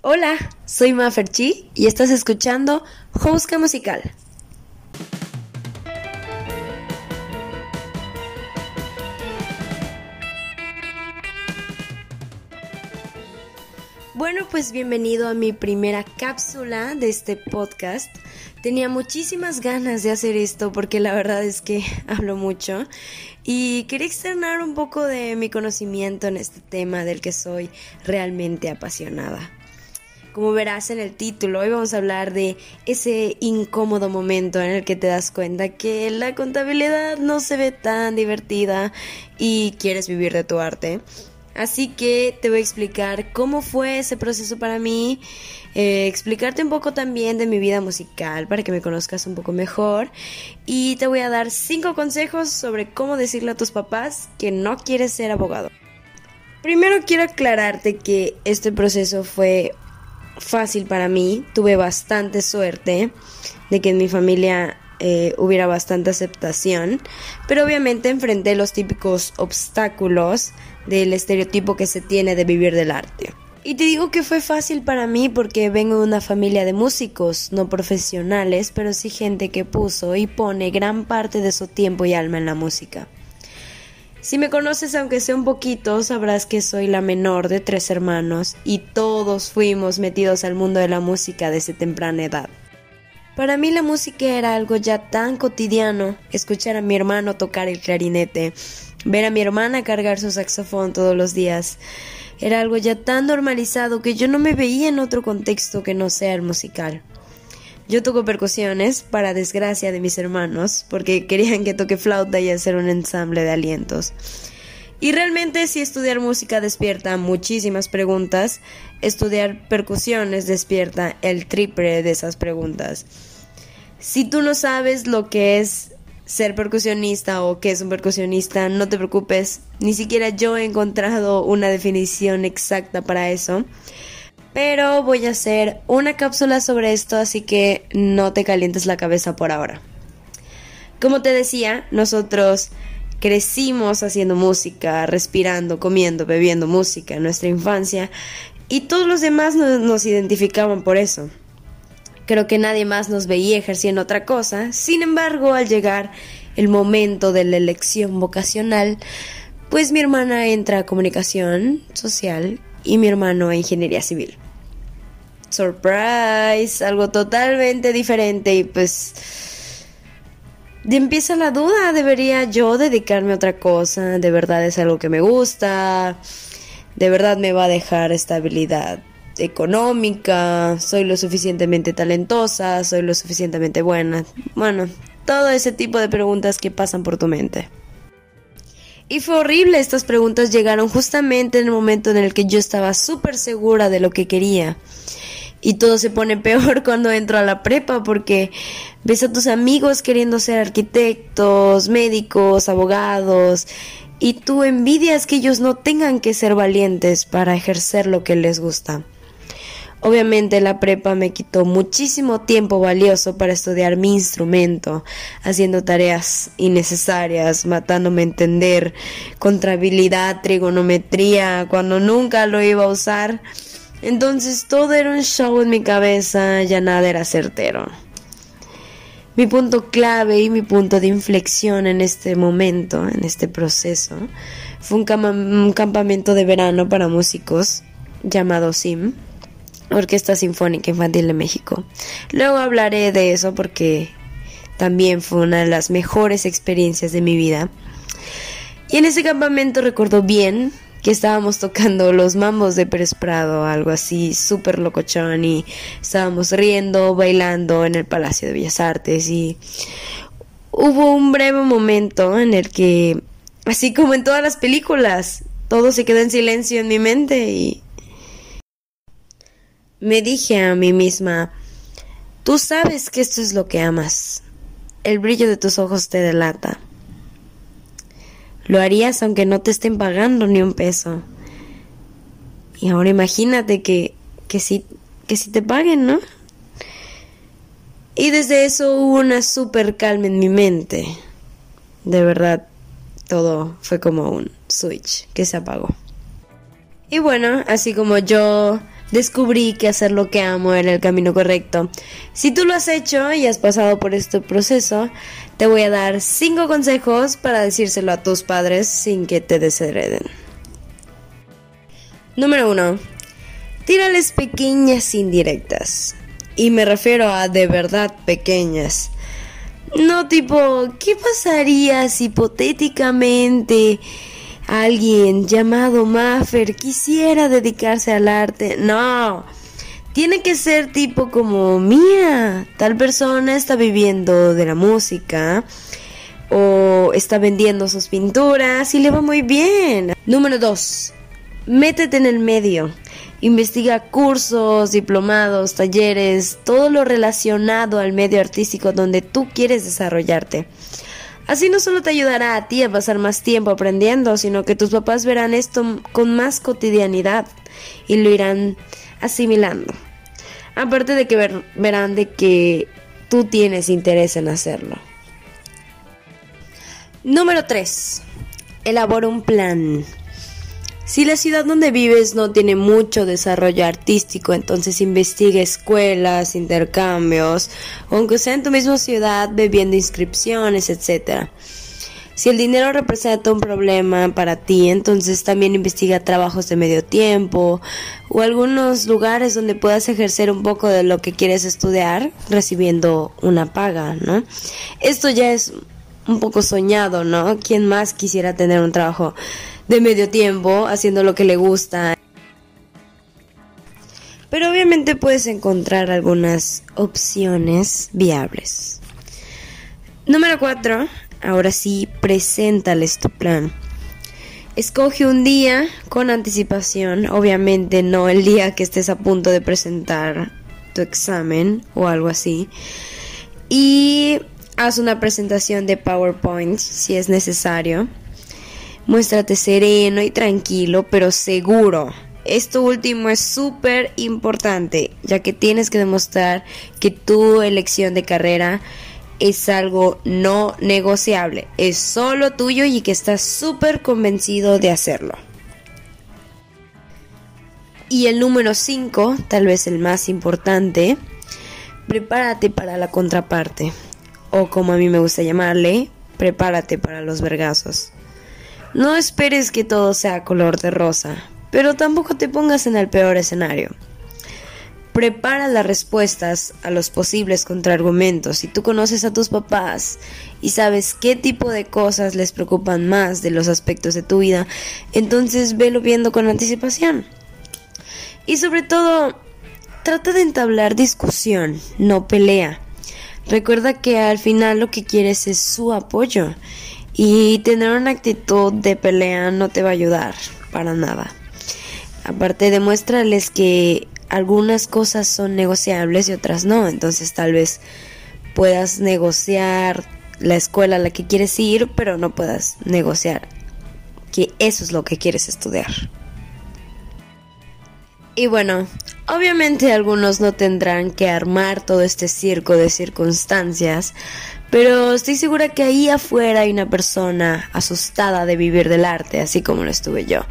Hola, soy Maferchi y estás escuchando Houska Musical. Bueno, pues bienvenido a mi primera cápsula de este podcast. Tenía muchísimas ganas de hacer esto porque la verdad es que hablo mucho y quería externar un poco de mi conocimiento en este tema del que soy realmente apasionada. Como verás en el título, hoy vamos a hablar de ese incómodo momento en el que te das cuenta que la contabilidad no se ve tan divertida y quieres vivir de tu arte. Así que te voy a explicar cómo fue ese proceso para mí, eh, explicarte un poco también de mi vida musical para que me conozcas un poco mejor y te voy a dar cinco consejos sobre cómo decirle a tus papás que no quieres ser abogado. Primero quiero aclararte que este proceso fue fácil para mí, tuve bastante suerte de que en mi familia eh, hubiera bastante aceptación, pero obviamente enfrenté los típicos obstáculos del estereotipo que se tiene de vivir del arte. Y te digo que fue fácil para mí porque vengo de una familia de músicos, no profesionales, pero sí gente que puso y pone gran parte de su tiempo y alma en la música. Si me conoces aunque sea un poquito, sabrás que soy la menor de tres hermanos y todos fuimos metidos al mundo de la música desde temprana edad. Para mí la música era algo ya tan cotidiano, escuchar a mi hermano tocar el clarinete, ver a mi hermana cargar su saxofón todos los días. Era algo ya tan normalizado que yo no me veía en otro contexto que no sea el musical. Yo toco percusiones, para desgracia de mis hermanos, porque querían que toque flauta y hacer un ensamble de alientos. Y realmente si estudiar música despierta muchísimas preguntas, estudiar percusiones despierta el triple de esas preguntas. Si tú no sabes lo que es ser percusionista o qué es un percusionista, no te preocupes, ni siquiera yo he encontrado una definición exacta para eso. Pero voy a hacer una cápsula sobre esto, así que no te calientes la cabeza por ahora. Como te decía, nosotros crecimos haciendo música, respirando, comiendo, bebiendo música en nuestra infancia y todos los demás nos, identificaban por eso. Creo que nadie más nos veía ejerciendo otra cosa. Sin embargo, al llegar el momento de la elección vocacional, pues mi hermana entra a comunicación social y mi hermano a ingeniería civil. Surprise, algo totalmente diferente y pues empieza la duda, ¿debería yo dedicarme a otra cosa? ¿De verdad es algo que me gusta? ¿De verdad me va a dejar estabilidad económica, soy lo suficientemente talentosa, soy lo suficientemente buena. Bueno, todo ese tipo de preguntas que pasan por tu mente. Y fue horrible, estas preguntas llegaron justamente en el momento en el que yo estaba súper segura de lo que quería. Y todo se pone peor cuando entro a la prepa porque ves a tus amigos queriendo ser arquitectos, médicos, abogados, y tú envidias que ellos no tengan que ser valientes para ejercer lo que les gusta. Obviamente la prepa me quitó muchísimo tiempo valioso para estudiar mi instrumento, haciendo tareas innecesarias, matándome a entender contabilidad, trigonometría, cuando nunca lo iba a usar. Entonces todo era un show en mi cabeza, ya nada era certero. Mi punto clave y mi punto de inflexión en este momento, en este proceso, fue un, campamento de verano para músicos llamado SIM Orquesta Sinfónica Infantil de México. Luego hablaré de eso porque también fue una de las mejores experiencias de mi vida. Y en ese campamento recuerdo bien que estábamos tocando los mambos de Pérez Prado, algo así súper locochón, y estábamos riendo, bailando en el Palacio de Bellas Artes y hubo un breve momento en el que, así como en todas las películas, todo se quedó en silencio en mi mente y me dije a mí misma, tú sabes que esto es lo que amas. El brillo de tus ojos te delata. Lo harías aunque no te estén pagando ni un peso. Y ahora imagínate que, que, si, que si te paguen, ¿no? Y desde eso hubo una super calma en mi mente. De verdad, todo fue como un switch que se apagó. Y bueno, así como yo descubrí que hacer lo que amo era el camino correcto. Si tú lo has hecho y has pasado por este proceso, te voy a dar 5 consejos para decírselo a tus padres sin que te deshereden. Número 1. Tírales pequeñas indirectas. Y me refiero a de verdad pequeñas. No tipo, ¿qué pasaría si hipotéticamente alguien llamado Maffer quisiera dedicarse al arte? No. Tiene que ser tipo como mía. Tal persona está viviendo de la música o está vendiendo sus pinturas y le va muy bien. Número 2. Métete en el medio. Investiga cursos, diplomados, talleres, todo lo relacionado al medio artístico donde tú quieres desarrollarte. Así no solo te ayudará a ti a pasar más tiempo aprendiendo, sino que tus papás verán esto con más cotidianidad y lo irán asimilando. Aparte de que verán de que tú tienes interés en hacerlo. Número 3. Elabora un plan. Si la ciudad donde vives no tiene mucho desarrollo artístico, entonces investiga escuelas, intercambios, aunque sea en tu misma ciudad, bebiendo inscripciones, etc. Si el dinero representa un problema para ti, entonces también investiga trabajos de medio tiempo o algunos lugares donde puedas ejercer un poco de lo que quieres estudiar recibiendo una paga, ¿no? Esto ya es un poco soñado, ¿no? ¿Quién más quisiera tener un trabajo de medio tiempo haciendo lo que le gusta? Pero obviamente puedes encontrar algunas opciones viables. Número 4. Ahora sí, preséntales tu plan. Escoge un día con anticipación, obviamente no el día que estés a punto de presentar tu examen o algo así. Y Haz una presentación de PowerPoint si es necesario. Muéstrate sereno y tranquilo, pero seguro. Esto último es súper importante, ya que tienes que demostrar que tu elección de carrera es algo no negociable, es solo tuyo y que estás súper convencido de hacerlo. Y el número 5, tal vez el más importante, prepárate para la contraparte o como a mí me gusta llamarle, prepárate para los vergazos. No esperes que todo sea color de rosa, pero tampoco te pongas en el peor escenario. Prepara las respuestas a los posibles contraargumentos. Si tú conoces a tus papás y sabes qué tipo de cosas les preocupan más de los aspectos de tu vida, entonces velo viendo con anticipación. Y sobre todo, trata de entablar discusión, no pelea. Recuerda que al final lo que quieres es su apoyo y tener una actitud de pelea no te va a ayudar para nada. Aparte demuéstrales que algunas cosas son negociables y otras no, entonces tal vez puedas negociar la escuela a la que quieres ir, pero no puedas negociar que eso es lo que quieres estudiar. Y bueno, obviamente algunos no tendrán que armar todo este circo de circunstancias, pero estoy segura que ahí afuera hay una persona asustada de vivir del arte, así como lo estuve yo.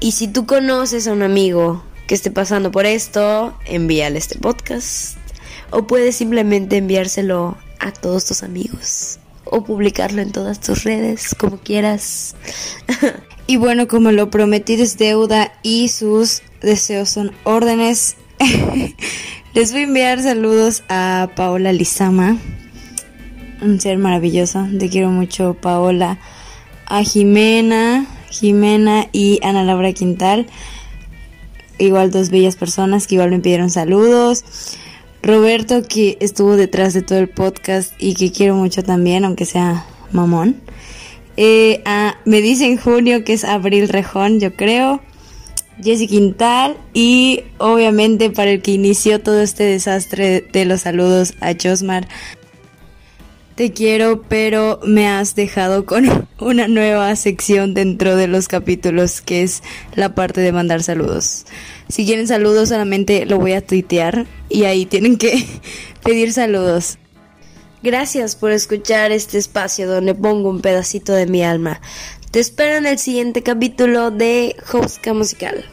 Y si tú conoces a un amigo que esté pasando por esto, envíale este podcast. O puedes simplemente enviárselo a todos tus amigos. O publicarlo en todas tus redes, como quieras. y bueno, como lo prometí es deuda y sus deseos son órdenes. Les voy a enviar saludos a Paola Lizama, un ser maravilloso. Te quiero mucho, Paola. A Jimena, Jimena y Ana Laura Quintal. Igual dos bellas personas que igual me pidieron saludos. Roberto que estuvo detrás de todo el podcast y que quiero mucho también, aunque sea mamón. Eh, me dicen Junio que es Abril Rejón, yo creo. Jessy Quintal y obviamente para el que inició todo este desastre de los saludos a Josmar. Te quiero, pero me has dejado con una nueva sección dentro de los capítulos que es la parte de mandar saludos. Si quieren saludos solamente lo voy a tuitear y ahí tienen que pedir saludos. Gracias por escuchar este espacio donde pongo un pedacito de mi alma. Te espero en el siguiente capítulo de Houska Musical.